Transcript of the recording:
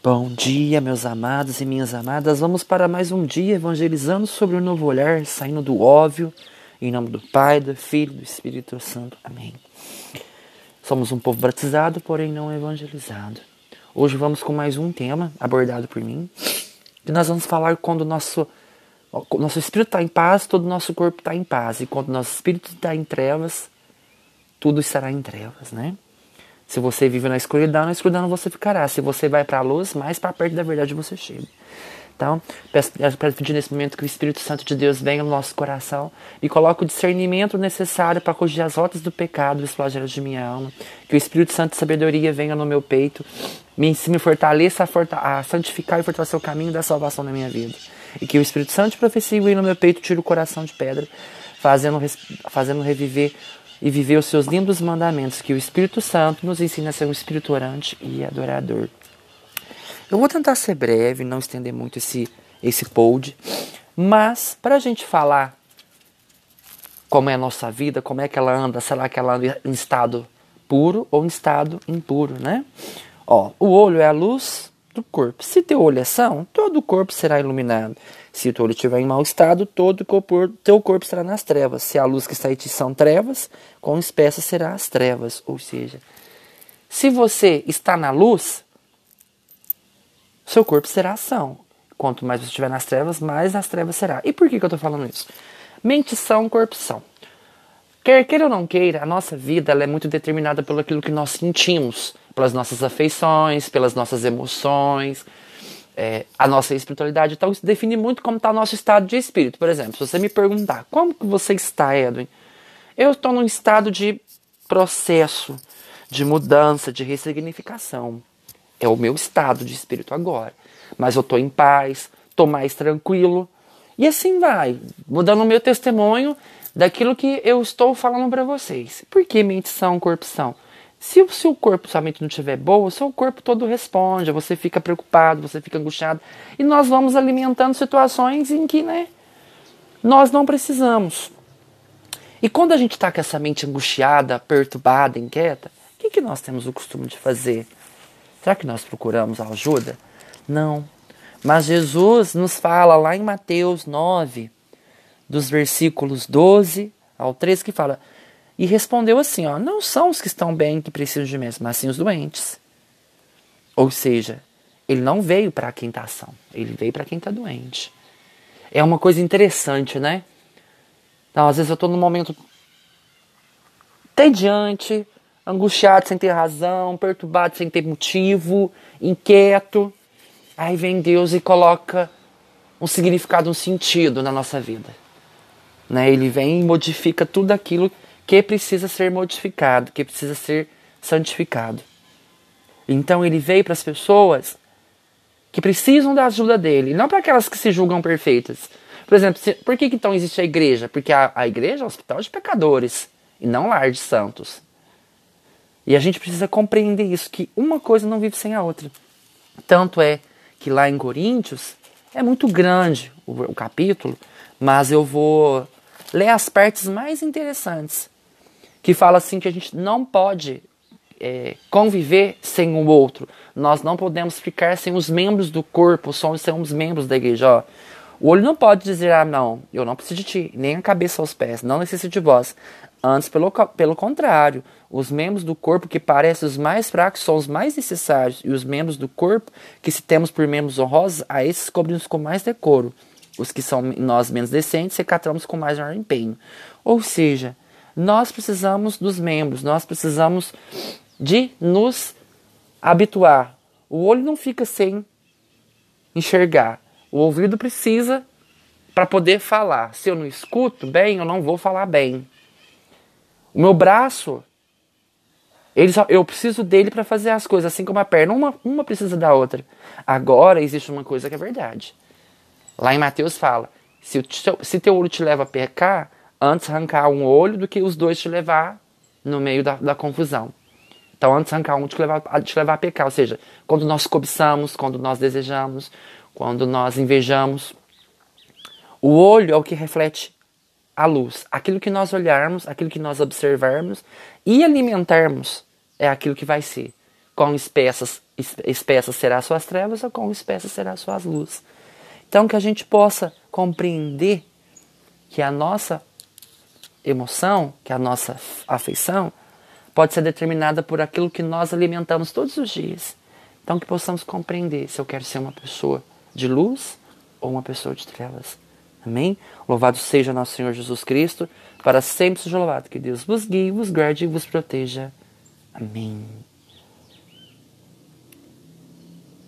Bom dia, meus amados e minhas amadas. Vamos para mais um dia evangelizando sobre o novo olhar, saindo do óbvio, em nome do Pai, do Filho e do Espírito Santo. Amém. Somos um povo batizado, porém não evangelizado. Hoje vamos com mais um tema abordado por mim, que nós vamos falar quando o nosso, nosso espírito está em paz, todo o nosso corpo está em paz, e quando o nosso espírito está em trevas, tudo estará em trevas, né? Se você vive na escuridão, na escuridão você ficará. Se você vai para a luz, mais para perto da verdade você chega. Então, peço, peço pedir nesse momento que o Espírito Santo de Deus venha no nosso coração e coloque o discernimento necessário para corrigir as rotas do pecado, os flagelos de minha alma. Que o Espírito Santo de sabedoria venha no meu peito, me fortaleça a, forta a santificar e fortalecer o caminho da salvação na minha vida. E que o Espírito Santo de profecia venha no meu peito tire o coração de pedra, fazendo, fazendo reviver e viver os seus lindos mandamentos, que o Espírito Santo nos ensina a ser um espírito orante e adorador. Eu vou tentar ser breve, não estender muito esse, esse pod, mas para a gente falar como é a nossa vida, como é que ela anda, será que ela anda em estado puro ou em estado impuro, né? Ó, o olho é a luz do corpo. Se teu olho é são, todo o corpo será iluminado. Se teu olho estiver em mau estado, todo o teu corpo estará nas trevas. Se a luz que está em ti são trevas, quão espessa será as trevas. Ou seja, se você está na luz, seu corpo será ação. Quanto mais você estiver nas trevas, mais nas trevas será. E por que, que eu estou falando isso? Mente são, corpo são. Quer queira ou não queira, a nossa vida é muito determinada pelo aquilo que nós sentimos, pelas nossas afeições, pelas nossas emoções, é, a nossa espiritualidade. Então, isso define muito como está o nosso estado de espírito. Por exemplo, se você me perguntar como que você está, Edwin, eu estou num estado de processo, de mudança, de ressignificação. É o meu estado de espírito agora. Mas eu estou em paz, estou mais tranquilo. E assim vai, mudando o meu testemunho daquilo que eu estou falando para vocês. Por que mente são, corpo são? Se o seu corpo, sua mente não estiver boa, o seu corpo todo responde, você fica preocupado, você fica angustiado. E nós vamos alimentando situações em que né, nós não precisamos. E quando a gente está com essa mente angustiada, perturbada, inquieta, o que, que nós temos o costume de fazer? Será que nós procuramos ajuda? Não. Mas Jesus nos fala lá em Mateus 9, dos versículos 12 ao 13, que fala: e respondeu assim: ó, Não são os que estão bem que precisam de médicos, mas sim os doentes. Ou seja, ele não veio para quem está são, ele veio para quem está doente. É uma coisa interessante, né? Então, às vezes eu estou num momento tediante, angustiado sem ter razão, perturbado sem ter motivo, inquieto. Aí vem Deus e coloca um significado, um sentido na nossa vida. Né? Ele vem e modifica tudo aquilo que precisa ser modificado, que precisa ser santificado. Então ele veio para as pessoas que precisam da ajuda dele, não para aquelas que se julgam perfeitas. Por exemplo, se, por que, então existe a igreja? Porque a, a igreja é um hospital de pecadores e não lar de santos. E a gente precisa compreender isso, que uma coisa não vive sem a outra. Tanto é que lá em Coríntios é muito grande o, o capítulo, mas eu vou ler as partes mais interessantes que fala assim que a gente não pode é, conviver sem o outro. Nós não podemos ficar sem os membros do corpo, somos somos membros da igreja. Ó. O olho não pode dizer, ah, não, eu não preciso de ti, nem a cabeça aos pés, não necessito de vós. Antes, pelo, pelo contrário, os membros do corpo que parecem os mais fracos são os mais necessários, e os membros do corpo que se temos por membros honrosos, a esses cobrimos com mais decoro. Os que são nós menos decentes, recatamos com mais empenho. Ou seja, nós precisamos dos membros, nós precisamos de nos habituar. O olho não fica sem enxergar. O ouvido precisa para poder falar. Se eu não escuto bem, eu não vou falar bem. O meu braço, ele só, eu preciso dele para fazer as coisas, assim como a perna. Uma, uma precisa da outra. Agora existe uma coisa que é verdade. Lá em Mateus fala: se, se teu olho te leva a pecar, antes arrancar um olho do que os dois te levar no meio da, da confusão. Então, antes arrancar um te levar, te levar a pecar. Ou seja, quando nós cobiçamos, quando nós desejamos, quando nós invejamos. O olho é o que reflete a luz. Aquilo que nós olharmos, aquilo que nós observarmos e alimentarmos é aquilo que vai ser. quão espessas, espessas as suas trevas ou quão espessas as suas luzes. Então, que a gente possa compreender que a nossa emoção, que a nossa afeição, pode ser determinada por aquilo que nós alimentamos todos os dias. Então, que possamos compreender se eu quero ser uma pessoa de luz ou uma pessoa de trevas. Amém? Louvado seja nosso Senhor Jesus Cristo, para sempre seja louvado. Que Deus vos guie, vos guarde e vos proteja. Amém.